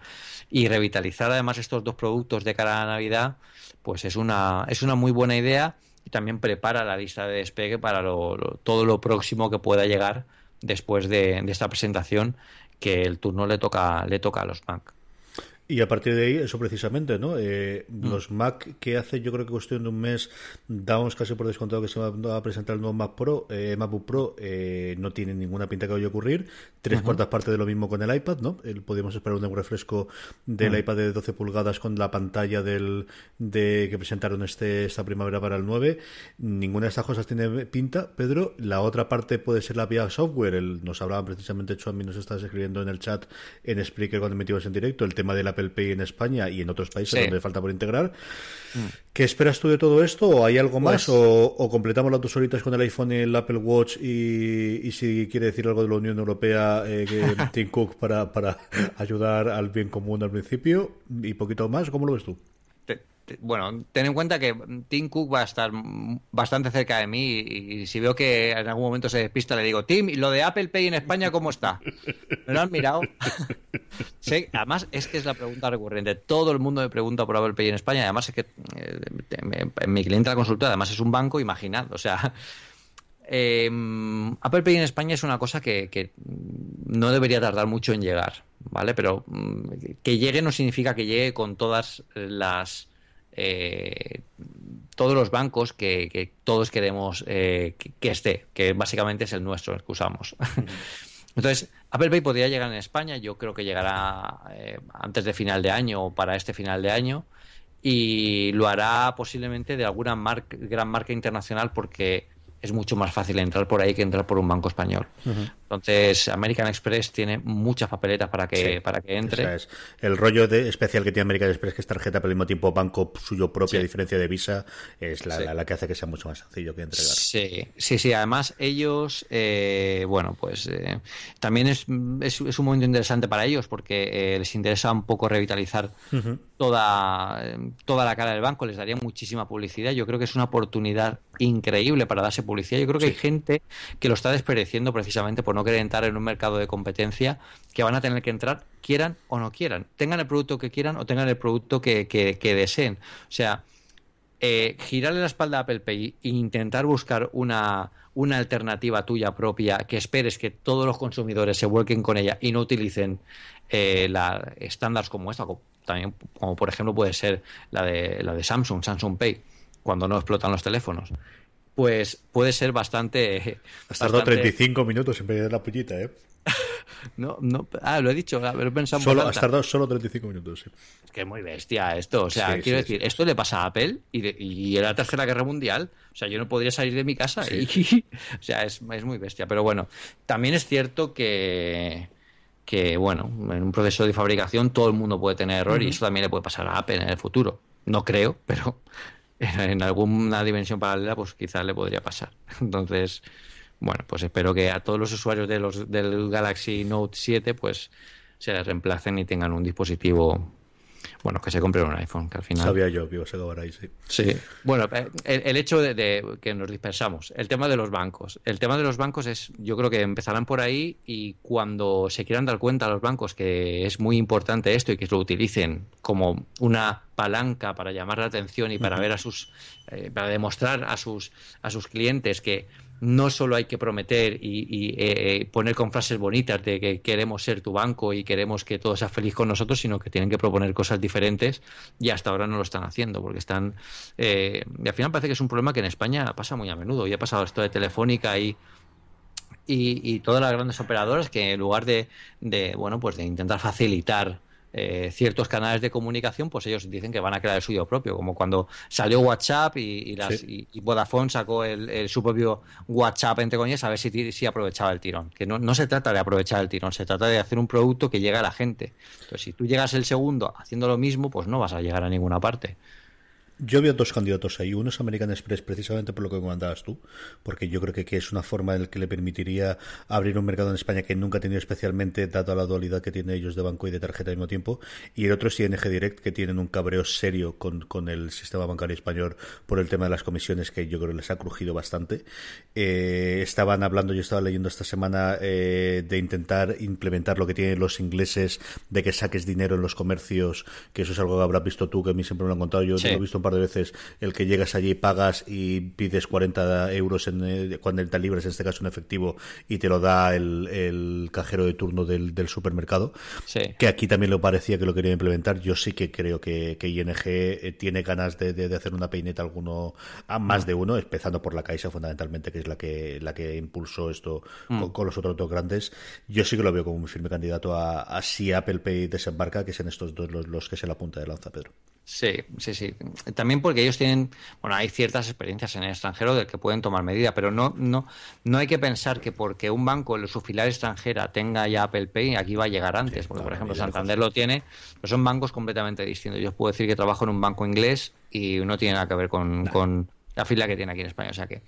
y revitalizar además estos dos productos de cara a Navidad, pues es una, es una muy buena idea y también prepara la lista de despegue para todo lo próximo que pueda llegar después de, de, esta presentación que el turno le toca, le toca a los Mac. Y a partir de ahí, eso precisamente, ¿no? Eh, mm. Los Mac que hace, yo creo que cuestión de un mes, damos casi por descontado que se va a presentar el nuevo Mac Pro, eh, MacBook Pro, eh, no tiene ninguna pinta que vaya a ocurrir. Tres cuartas partes de lo mismo con el iPad, ¿no? podríamos esperar un refresco del iPad de 12 pulgadas con la pantalla del de que presentaron este esta primavera para el 9. Ninguna de estas cosas tiene pinta, Pedro. La otra parte puede ser la vía software. El, nos hablaban precisamente, Chuami nos estás escribiendo en el chat en Spreaker cuando metimos en directo, el tema de la el Pay en España y en otros países donde falta por integrar. Mm. ¿Qué esperas tú de todo esto? ¿O hay algo más? Pues- ¿O, completamos las dos horitas con el iPhone y el Apple Watch? Y, si quiere decir algo de la Unión Europea, eh, Tim Cook, para, para ayudar al bien común al principio. ¿Y poquito más? ¿Cómo lo ves tú? Bueno, ten en cuenta que Tim Cook va a estar bastante cerca de mí y, si veo que en algún momento se despista le digo, Tim, ¿y lo de Apple Pay en España cómo está? ¿Me lo han mirado? sí, además es que es la pregunta recurrente. Todo el mundo me pregunta por Apple Pay en España. Además es que eh, mi cliente la consulta, además es un banco, imaginad. O sea, em, Apple Pay en España es una cosa que, que no debería tardar mucho en llegar, ¿vale? Pero mm, que llegue no significa que llegue con todas las eh, todos los bancos que, todos queremos eh, que, esté, que básicamente es el nuestro, el que usamos. Entonces, Apple Pay podría llegar en España, yo creo que llegará eh, antes de final de año o para este final de año, y lo hará posiblemente de alguna gran marca internacional porque es mucho más fácil entrar por ahí que entrar por un banco español. Entonces, American Express tiene muchas papeletas para que, para que entre. Es. El rollo de especial que tiene American Express, que es tarjeta, pero al mismo tiempo banco suyo propio, a diferencia de Visa, es la, que hace que sea mucho más sencillo que entregar. Sí, sí, sí. Además, ellos, eh, bueno, pues eh, también es, es, un momento interesante para ellos porque eh, les interesa un poco revitalizar toda, toda la cara del banco, les daría muchísima publicidad. Yo creo que es una oportunidad increíble para darse publicidad. Yo creo que hay gente que lo está despereciendo precisamente por no querer entrar en un mercado de competencia que van a tener que entrar, quieran o no quieran. Tengan el producto que quieran o tengan el producto que, que, deseen. O sea, eh, girarle la espalda a Apple Pay e intentar buscar una, una alternativa tuya propia que esperes que todos los consumidores se vuelquen con ella y no utilicen eh, la, estándares como esta, como, también como por ejemplo puede ser la de, la de Samsung, Samsung Pay, cuando no explotan los teléfonos pues puede ser bastante. Has tardado 35 minutos en pedir la puñita, ¿eh? no, no, ah, lo he dicho, lo he pensado. Solo, has tardado solo 35 minuos sí. Es que es muy bestia esto. O sea, quiero decir, esto le pasa a Apple y, y en la Tercera Guerra Mundial. O sea, yo no podría salir de mi casa. Y, o sea, es, es muy bestia. Pero bueno, también es cierto que que bueno, en un proceso de fabricación todo el mundo puede tener error y eso también le puede pasar a Apple en el futuro. No creo, pero en alguna dimensión paralela, pues quizás le podría pasar. Entonces, bueno, pues espero que a todos los usuarios de los, del Galaxy Note 7, pues se reemplacen y tengan un dispositivo bueno, que se compre un iPhone, que al final... Sabía yo que iba a acabar ahí, sí. Sí, bueno, eh, el, hecho de, que nos dispersamos, el tema de los bancos. El tema de los bancos es, yo creo que empezarán por ahí y cuando se quieran dar cuenta los bancos que es muy importante esto y que lo utilicen como una palanca para llamar la atención y para ver a sus, eh, para demostrar a sus, a sus clientes que no solo hay que prometer y, eh, poner con frases bonitas de que queremos ser tu banco y queremos que todo sea feliz con nosotros, sino que tienen que proponer cosas diferentes y hasta ahora no lo están haciendo porque están... Eh, y al final parece que es un problema que en España pasa muy a menudo y ha pasado esto de Telefónica y... Y, todas las grandes operadoras que en lugar de, de bueno pues de intentar facilitar eh, ciertos canales de comunicación, pues ellos dicen que van a crear el suyo propio, como cuando salió WhatsApp y, las, y, Vodafone sacó el, su propio WhatsApp, entre comillas, a ver si, si aprovechaba el tirón. Que no, no se trata de aprovechar el tirón, se trata de hacer un producto que llegue a la gente. Entonces, si tú llegas el segundo haciendo lo mismo, pues no vas a llegar a ninguna parte. Yo veo dos candidatos ahí. Uno es American Express, precisamente por lo que comentabas tú, porque yo creo que, es una forma en la que le permitiría abrir un mercado en España que nunca ha tenido especialmente, dado la dualidad que tienen ellos de banco y de tarjeta al mismo tiempo. Y el otro es ING Direct, que tienen un cabreo serio con, el sistema bancario español por el tema de las comisiones, que yo creo que les ha crujido bastante. Eh, estaban hablando, yo estaba leyendo esta semana, eh, de intentar implementar lo que tienen los ingleses, de que saques dinero en los comercios, que eso es algo que habrás visto tú, que a mí siempre me lo han contado. Yo lo he visto un de veces el que llegas allí, pagas y pides 40 euros en, eh, cuando te libres, en este caso en efectivo, y te lo da el, cajero de turno del, supermercado. Que aquí también lo parecía que lo quería implementar. Yo sí que creo que, ING eh, tiene ganas de, hacer una peineta alguno, a más de uno, empezando por la Caixa fundamentalmente, que es la que, la que impulsó esto mm. con, los otros dos grandes. Yo sí que lo veo como un firme candidato a, si Apple Pay desembarca, que es en estos dos los, los que se la punta de lanza, Pedro. Sí, sí, sí. También porque ellos tienen, bueno, hay ciertas experiencias en el extranjero del que pueden tomar medida, pero no, no, no hay que pensar que porque un banco en su filial extranjera tenga ya Apple Pay, aquí va a llegar antes, porque por ejemplo Santander lo tiene, pero son bancos completamente distintos. Yo puedo decir que trabajo en un banco inglés y no tiene nada que ver con, con la fila que tiene aquí en España. O sea que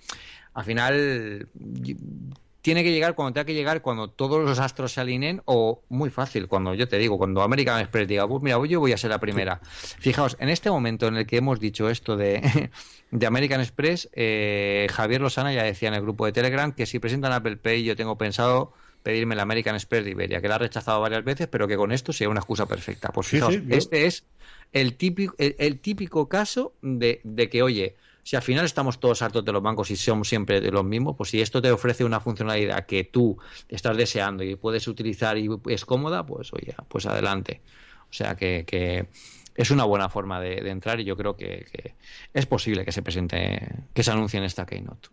al final tiene que llegar cuando tenga que llegar, cuando todos los astros se alineen, o muy fácil, cuando yo te digo, cuando American Express diga, pues mira, yo voy a ser la primera. Fijaos, en este momento en el que hemos dicho esto de, de American Express, eh, Javier Lozana ya decía en el grupo de Telegram que si presentan Apple Pay, yo tengo pensado pedirme la American Express de Iberia, que la ha rechazado varias veces, pero que con esto sea una excusa perfecta. Pues fijaos, este es el típico, el, típico caso de, de que, oye, si al final estamos todos hartos de los bancos y somos siempre de los mismos, pues si esto te ofrece una funcionalidad que tú estás deseando y puedes utilizar y es cómoda, pues oye, pues adelante. O sea que, es una buena forma de, entrar y yo creo que, es posible que se presente, que se anuncie en esta Keynote.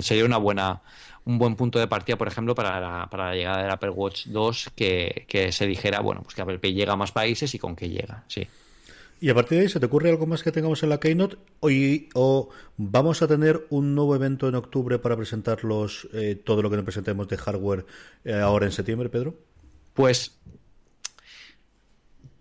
Sería una buena, un buen punto de partida, por ejemplo, para la, para la llegada del Apple Watch 2, que, que se dijera, bueno, pues que Apple Pay llega a más países y con qué llega, sí. Y a partir de ahí, ¿se te ocurre algo más que tengamos en la Keynote? Hoy, ¿O vamos a tener un nuevo evento en octubre para presentar eh, todo lo que nos presentemos de hardware eh, ahora en septiembre, Pedro? Pues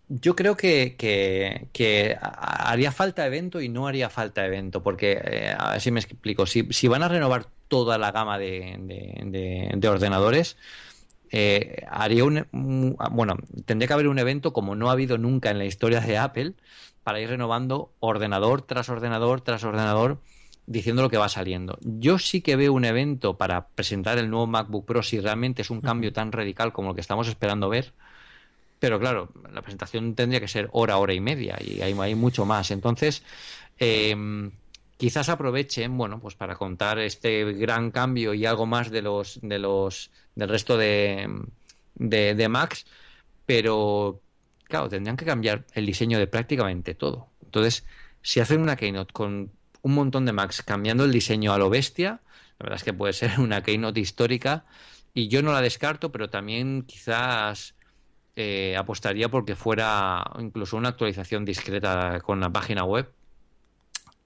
yo creo que, que, haría falta evento y no haría falta evento, porque, eh, a ver si me explico, si, si, van a renovar toda la gama de, de ordenadores, eh, haría un, bueno, tendría que haber un evento como no ha habido nunca en la historia de Apple para ir renovando ordenador tras ordenador tras ordenador diciendo lo que va saliendo. Yo sí que veo un evento para presentar el nuevo MacBook Pro si realmente es un cambio tan radical como lo que estamos esperando ver. Pero claro, la presentación tendría que ser hora, hora y media y hay, hay mucho más. Entonces, eh, quizás aprovechen, bueno, pues para contar este gran cambio y algo más de los, de los, del resto de, de, Macs, pero claro, tendrían que cambiar el diseño de prácticamente todo. Entonces, si hacen una Keynote con un montón de Macs cambiando el diseño a lo bestia, la verdad es que puede ser una Keynote histórica y yo no la descarto, pero también quizás eh, apostaría porque fuera incluso una actualización discreta con la página web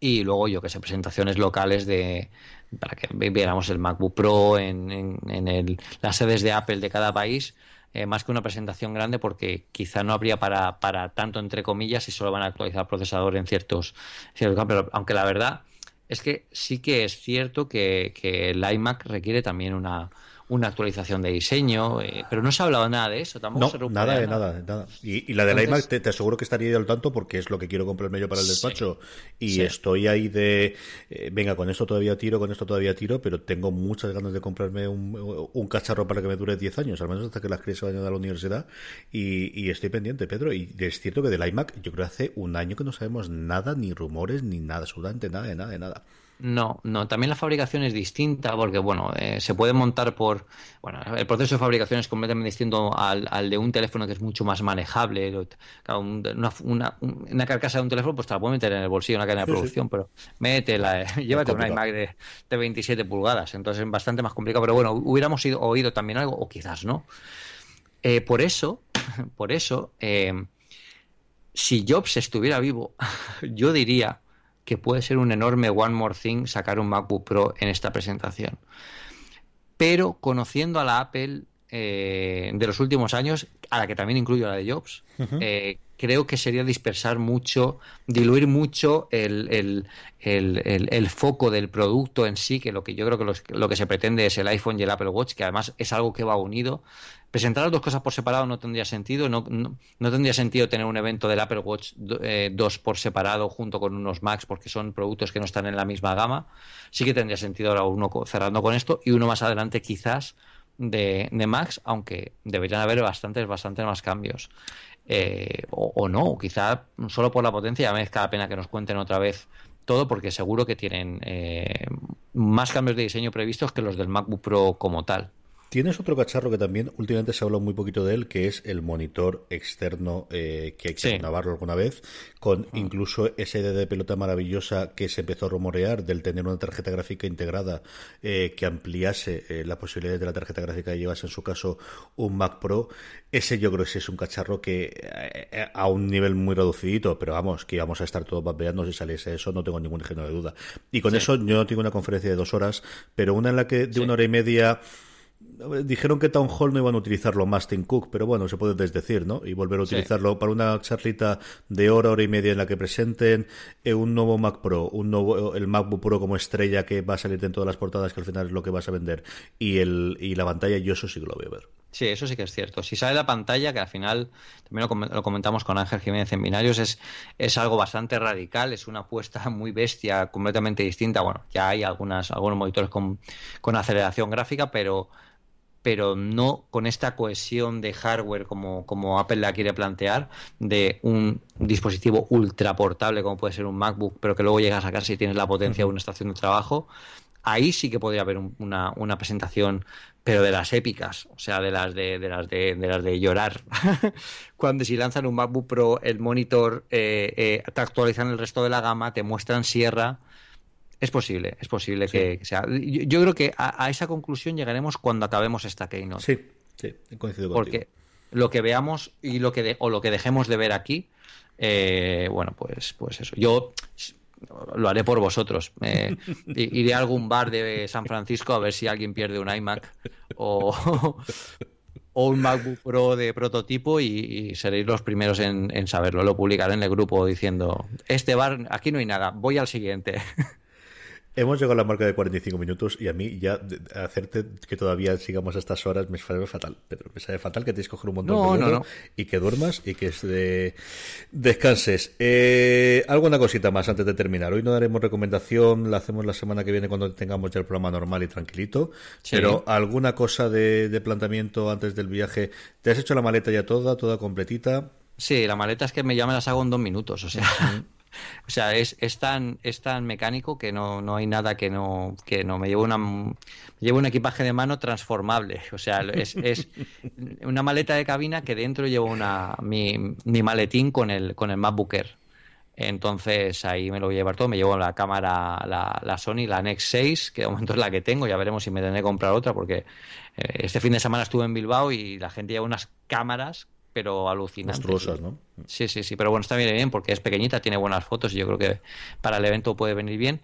y luego yo que sé, presentaciones locales de para que viéramos el MacBook Pro en, en, el, las sedes de Apple de cada país, eh, más que una presentación grande porque quizá no habría para, para tanto entre comillas si solo van a actualizar procesador en ciertos, ciertos campos, aunque la verdad es que sí que es cierto que, que el iMac requiere también una, una actualización de diseño, eh, pero no se ha hablado nada de eso, tampoco no, nada, de nada, nada. Y, la del iMac te, aseguro que estaría al tanto porque es lo que quiero comprarme yo para el despacho. Y estoy ahí de, eh, venga, con esto todavía tiro, con esto todavía tiro, pero tengo muchas ganas de comprarme un, cacharro para que me dure 10 años, al menos hasta que las crías se vayan a la universidad. Y, estoy pendiente, Pedro, y es cierto que del iMac yo creo que hace un año que no sabemos nada, ni rumores, ni nada, absolutamente nada, de nada, de nada. No, no. También la fabricación es distinta porque, bueno, eh, se puede montar por. Bueno, el proceso de fabricación es completamente distinto al, de un teléfono que es mucho más manejable. Una, una, carcasa de un teléfono, pues te la puedes meter en el bolsillo, una cadena de producción, pero métela, eh, llévate una iMac de, de, 27 pulgadas. Entonces es bastante más complicado. Pero bueno, hubiéramos oído también algo, o quizás no. Eh, por eso, por eso, si Jobs estuviera vivo, yo diría que puede ser un enorme one more thing sacar un MacBook Pro en esta presentación. Pero conociendo a la Apple eh, de los últimos años, a la que también incluyo la de Jobs, eh, creo que sería dispersar mucho, diluir mucho el, foco del producto en sí, que lo que yo creo que lo que se pretende es el iPhone y el Apple Watch, que además es algo que va unido presentar las dos cosas por separado no tendría sentido. No, tendría sentido tener un evento del Apple Watch 2 eh, por separado junto con unos Macs porque son productos que no están en la misma gama. Sí que tendría sentido ahora uno cerrando con esto y uno más adelante quizás de, de Macs, aunque deberían haber bastantes, bastantes más cambios. Eh, o, no, quizá solo por la potencia ya merezca la pena que nos cuenten otra vez todo porque seguro que tienen eh, más cambios de diseño previstos que los del MacBook Pro como tal. Tienes otro cacharro que también últimamente se ha hablado muy poquito de él, que es el monitor externo eh, que hay que grabarlo alguna vez, con ah. incluso esa idea de pelota maravillosa que se empezó a rumorear del tener una tarjeta gráfica integrada eh, que ampliase eh, la posibilidad de la tarjeta gráfica que llevase en su caso un Mac Pro. Ese yo creo que es un cacharro que a un nivel muy reducidito, pero vamos, que íbamos a estar todos vapeando si saliese eso, no tengo ningún género de duda. Y con eso yo no tengo una conferencia de dos horas, pero una en la que de una hora y media Dijeron que Town Hall no iban a utilizarlo más Tim Cook, pero bueno, se puede desdecir, ¿no? Y volver a utilizarlo para una charlita de hora, hora y media en la que presenten eh, un nuevo Mac Pro, un nuevo el MacBook Pro como estrella que va a salir en todas las portadas, que al final es lo que vas a vender, y el y la pantalla, yo eso sí que lo voy a ver. Sí, eso sí que es cierto. Si sale la pantalla, que al final también lo, comentamos con Ángel Jiménez en Binarios, es, es algo bastante radical, es una apuesta muy bestia, completamente distinta. Bueno, ya hay algunas, algunos monitores con, con aceleración gráfica, pero pero no con esta cohesión de hardware como, como Apple la quiere plantear, de un dispositivo ultra portable como puede ser un MacBook, pero que luego llegas a sacar si tienes la potencia de una estación de trabajo. Ahí sí que podría haber una, una, presentación, pero de las épicas, o sea, de las de, de las de, de las de llorar. Cuando si lanzan un MacBook Pro, el monitor eh, eh, te actualizan el resto de la gama, te muestran Sierra, es posible, es posible que, sea. Yo, creo que a, esa conclusión llegaremos cuando acabemos esta Keynote. Sí, sí, coincido contigo. Porque lo que veamos y lo que o lo que dejemos de ver aquí, eh, bueno, pues, pues eso. Yo lo haré por vosotros. iré a algún bar de San Francisco a ver si alguien pierde un iMac o, o un MacBook Pro de prototipo y, seréis los primeros en, en, saberlo. Lo publicaré en el grupo diciendo, este bar, aquí no hay nada, voy al siguiente. Hemos llegado a la marca de 45 minutos y a mí ya hacerte que todavía sigamos a estas horas me sabe fatal. Pero me sabe fatal que tienes que coger un montón de no, y que duermas y que de... descanses. Eh, alguna cosita más antes de terminar. Hoy no daremos recomendación, la hacemos la semana que viene cuando tengamos ya el programa normal y tranquilito. Pero alguna cosa de, planteamiento antes del viaje. ¿Te has hecho la maleta ya toda, toda completita? Sí, la maleta es que me llama las hago en dos minutos, o sea. O sea, es, es, tan, es tan mecánico que no, no hay nada que no, que no. Me llevo, una, me llevo un equipaje de mano transformable. O sea, es, es una maleta de cabina que dentro llevo una, mi, mi maletín con el, con el MacBook Air. Entonces ahí me lo voy a llevar todo. Me llevo la cámara, la, la, Sony, la Nex 6, que de momento es la que tengo. Ya veremos si me tendré que comprar otra, porque eh, este fin de semana estuve en Bilbao y la gente lleva unas cámaras pero alucinante. ¿no? Sí, sí, sí, pero bueno, está bien, bien porque es pequeñita, tiene buenas fotos y yo creo que para el evento puede venir bien.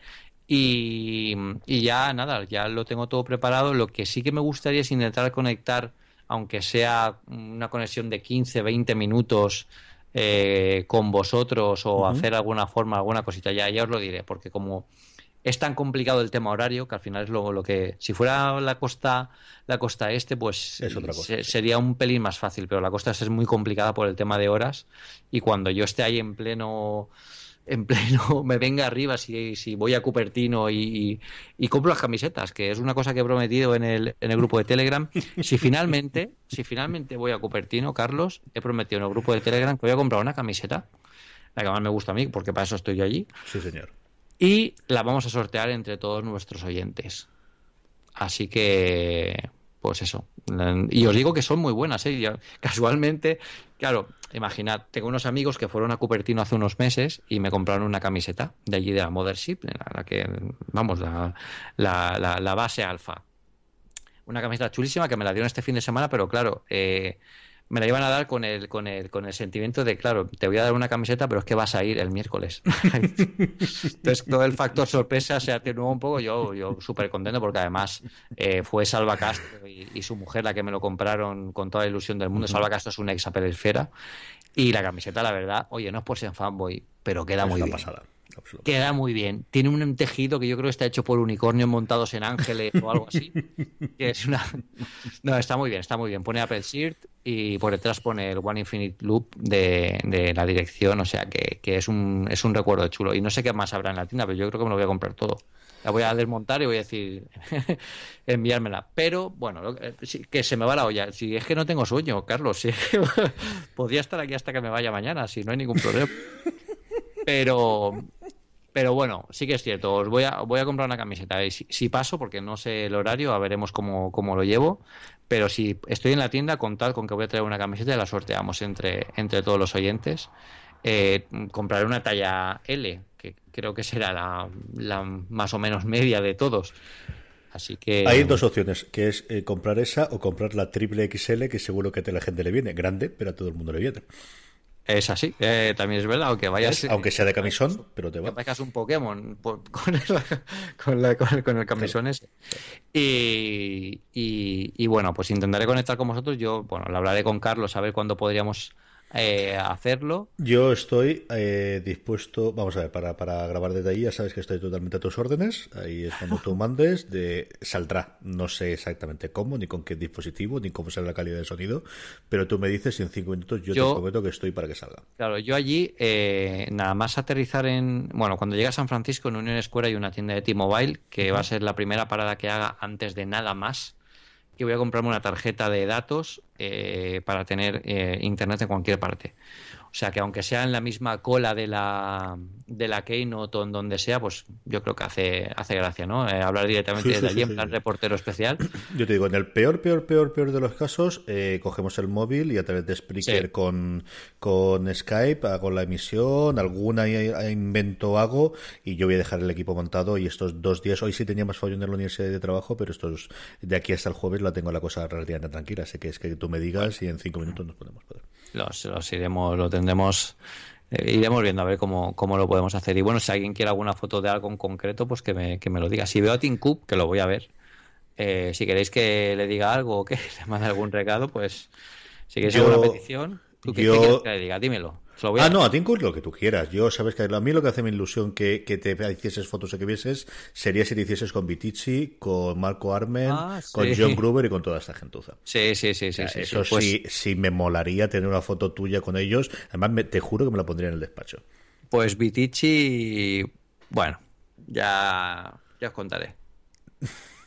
Y, ya nada, ya lo tengo todo preparado. Lo que sí que me gustaría es intentar conectar, aunque sea una conexión de 15, 20 minutos eh, con vosotros o hacer alguna forma, alguna cosita. Ya, ya os lo diré, porque como es tan complicado el tema horario que al final es lo, lo que si fuera la costa la costa este pues sería un pelín más fácil pero la costa es muy complicada por el tema de horas y cuando yo esté ahí en pleno en pleno me venga arriba si, si voy a Cupertino y, y, compro las camisetas, que es una cosa que he prometido en el, en el grupo de Telegram. Si finalmente, si finalmente voy a Cupertino, Carlos, he prometido en el grupo de Telegram que voy a comprar una camiseta, la que más me gusta a mí, porque para eso estoy yo allí. Sí, señor y la vamos a sortear entre todos nuestros oyentes. Así que, pues eso. Y os digo que son muy buenas, ¿eh? Casualmente, claro, imaginad, tengo unos amigos que fueron a Cupertino hace unos meses y me compraron una camiseta de allí de la Mothership, la, que, vamos, la, la, la base alfa. Una camiseta chulísima que me la dieron este fin de semana, pero claro, eh, me la iban a dar con el, con el, con el sentimiento de, claro, te voy a dar una camiseta, pero es que vas a ir el miércoles. Entonces, todo el factor sorpresa se atenuó un poco. Yo, yo súper contento porque además eh, fue Salva Castro y, su mujer la que me lo compraron con toda la ilusión del mundo. Salva Castro es una ex Esfera. Y la camiseta, la verdad, oye, no es por ser fanboy, pero queda muy bien. Pasada. Queda muy bien. Tiene un tejido que yo creo que está hecho por unicornios montados en ángeles o algo así. es una... No, está muy bien, está muy bien. Pone Apple Shirt y por detrás pone el One Infinite Loop de, la dirección. O sea que, es, un, es un recuerdo chulo. Y no sé qué más habrá en la tienda, pero yo creo que me lo voy a comprar todo. La voy a desmontar y voy a decir enviármela. Pero bueno, que se me va la olla. Si es que no tengo sueño, Carlos. Si podría estar aquí hasta que me vaya mañana, si no hay ningún problema. Pero, pero bueno, sí que es cierto. Os voy a, voy a comprar una camiseta. si, paso, porque no sé el horario, a veremos cómo, cómo, lo llevo. Pero si estoy en la tienda, contad con que voy a traer una camiseta y la sorteamos entre, entre todos los oyentes. Eh, compraré una talla L, que creo que será la, la, más o menos media de todos. Así que. Hay dos opciones, que es eh, comprar esa o comprar la triple XL, que seguro que a la gente le viene. Grande, pero a todo el mundo le viene. Es así, eh, también es verdad, aunque vayas... Aunque sea de camisón, pero te va. Que un Pokémon con, el, con, el, camisón ese. Y, y, bueno, pues intentaré conectar con vosotros. Yo, bueno, le hablaré con Carlos a ver cuándo podríamos eh, hacerlo. Yo estoy eh, dispuesto, vamos a ver, para, para grabar desde ahí, ya sabes que estoy totalmente a tus órdenes. Ahí es cuando tú mandes, de saldrá. No sé exactamente cómo, ni con qué dispositivo, ni cómo será la calidad de sonido, pero tú me dices y en cinco minutos yo, te prometo que estoy para que salga. Claro, yo allí, eh, nada más aterrizar en. Bueno, cuando llegue a San Francisco, en Unión Square hay una tienda de T-Mobile que va a ser la primera parada que haga antes de nada más que voy a comprarme una tarjeta de datos eh, para tener eh, internet en cualquier parte. O sea que aunque sea en la misma cola de la, de la Keynote o en donde sea, pues yo creo que hace, hace gracia, ¿no? Eh, hablar directamente de allí en plan reportero especial. Yo te digo, en el peor, peor, peor, peor de los casos, eh, cogemos el móvil y a través de Spreaker con, con Skype hago la emisión, alguna invento hago y yo voy a dejar el equipo montado y estos dos días, hoy sí tenía más fallo en la universidad de trabajo, pero estos de aquí hasta el jueves la tengo la cosa relativamente tranquila, así que es que tú me digas y en cinco minutos nos podemos poder. Los, los iremos, lo tendremos, eh, iremos viendo a ver cómo, cómo lo podemos hacer. Y bueno, si alguien quiere alguna foto de algo en concreto, pues que me, que me lo diga. Si veo a Tim Cook, que lo voy a ver, eh, si queréis que le diga algo o que le mande algún regalo, pues si queréis alguna petición, ¿tú qué, quieres que le diga? Dímelo ah, no, a ti lo que tú quieras. Yo, sabes que a mí lo que hace mi ilusión que, que te hicieses fotos o que vieses sería si te hicieses con Vitici, con Marco Armen, ah, con John Gruber y con toda esta gentuza. Sí, sí, sí. sí, eso sí, sí, sí, me molaría tener una foto tuya con ellos. Además, te juro que me la pondría en el despacho. Pues Vitici, bueno, ya, ya os contaré.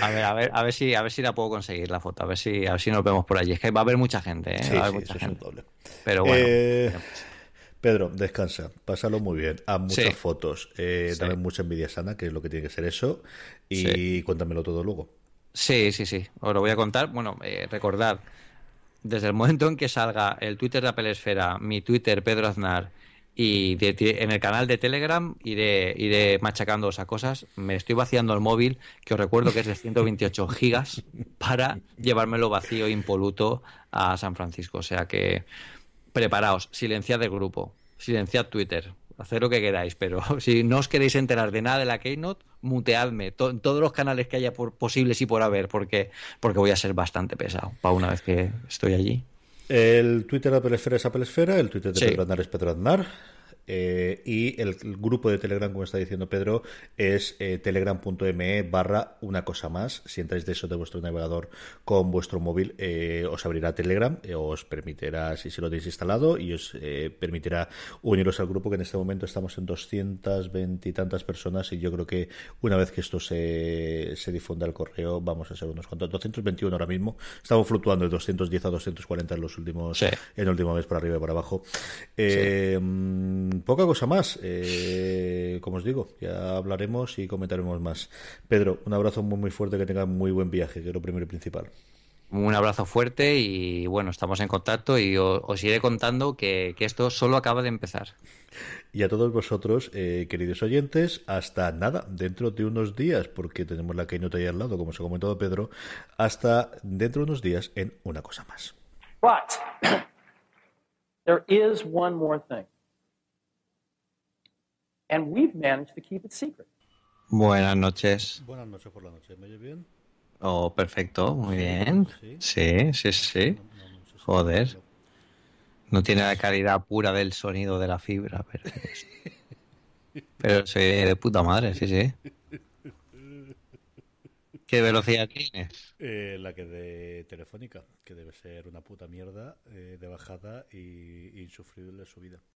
A ver, a ver, a ver si, a ver si la puedo conseguir la foto, a ver si, a ver si nos vemos por allí. Es que va a haber mucha gente, ¿eh? va a haber mucha gente. Pero bueno. Eh, Pedro, descansa, pásalo muy bien, haz muchas fotos, eh, dame mucha envidia sana, que es lo que tiene que ser eso, y cuéntamelo todo luego. Sí, sí, sí, os lo voy a contar. Bueno, eh, recordad, desde el momento en que salga el Twitter de Apple Esfera, mi Twitter, Pedro Aznar, y en el canal de Telegram iré, iré machacando esas cosas. Me estoy vaciando el móvil, que os recuerdo que es de 128 gigas, para llevármelo vacío, impoluto a San Francisco. O sea que preparaos, silenciad el grupo, silenciad Twitter, haced lo que queráis, pero si no os queréis enterar de nada de la Keynote, muteadme en todos los canales que haya por, posibles y por haber, porque, porque voy a ser bastante pesado para una vez que estoy allí. El Twitter de Apple Esfera es Apple Esfera, el Twitter de Pedro Aznar es Pedro Aznar. Eh, y el, grupo de Telegram, como está diciendo Pedro, es eh, telegram.me barra una cosa más. Si entráis de eso de vuestro navegador con vuestro móvil, eh, os abrirá Telegram, os permitirá, si, si lo tenéis instalado, y os permitirá uniros al grupo, que en este momento estamos en 220 y tantas personas, y yo creo que una vez que esto se, se difunda al correo, vamos a ser unos cuantos, 221 ahora mismo. Estamos fluctuando de 210 a 240 en los últimos, en el último mes por arriba y por abajo. Mm, poca cosa más. Eh, como os digo, ya hablaremos y comentaremos más. Pedro, un abrazo muy, muy fuerte, que tenga muy buen viaje, que es lo primero y principal. Un abrazo fuerte y bueno, estamos en contacto y os, iré contando que, esto solo acaba de empezar. Y a todos vosotros, eh, queridos oyentes, hasta nada, dentro de unos días, porque tenemos la keynote ahí al lado, como se ha comentado Pedro, hasta dentro de unos días en una cosa más. there is one more thing. And we've managed to keep it secret. Buenas noches. Buenas noches por la noche. ¿Me oyes bien? Oh, perfecto, muy bien. Sí, sí, sí. Joder. No tiene la calidad pura del sonido de la fibra, pero, pero soy de puta madre, sí, sí. ¿Qué velocidad tienes? Eh, la que de Telefónica, que debe ser una puta mierda eh, de bajada y insufrible subida.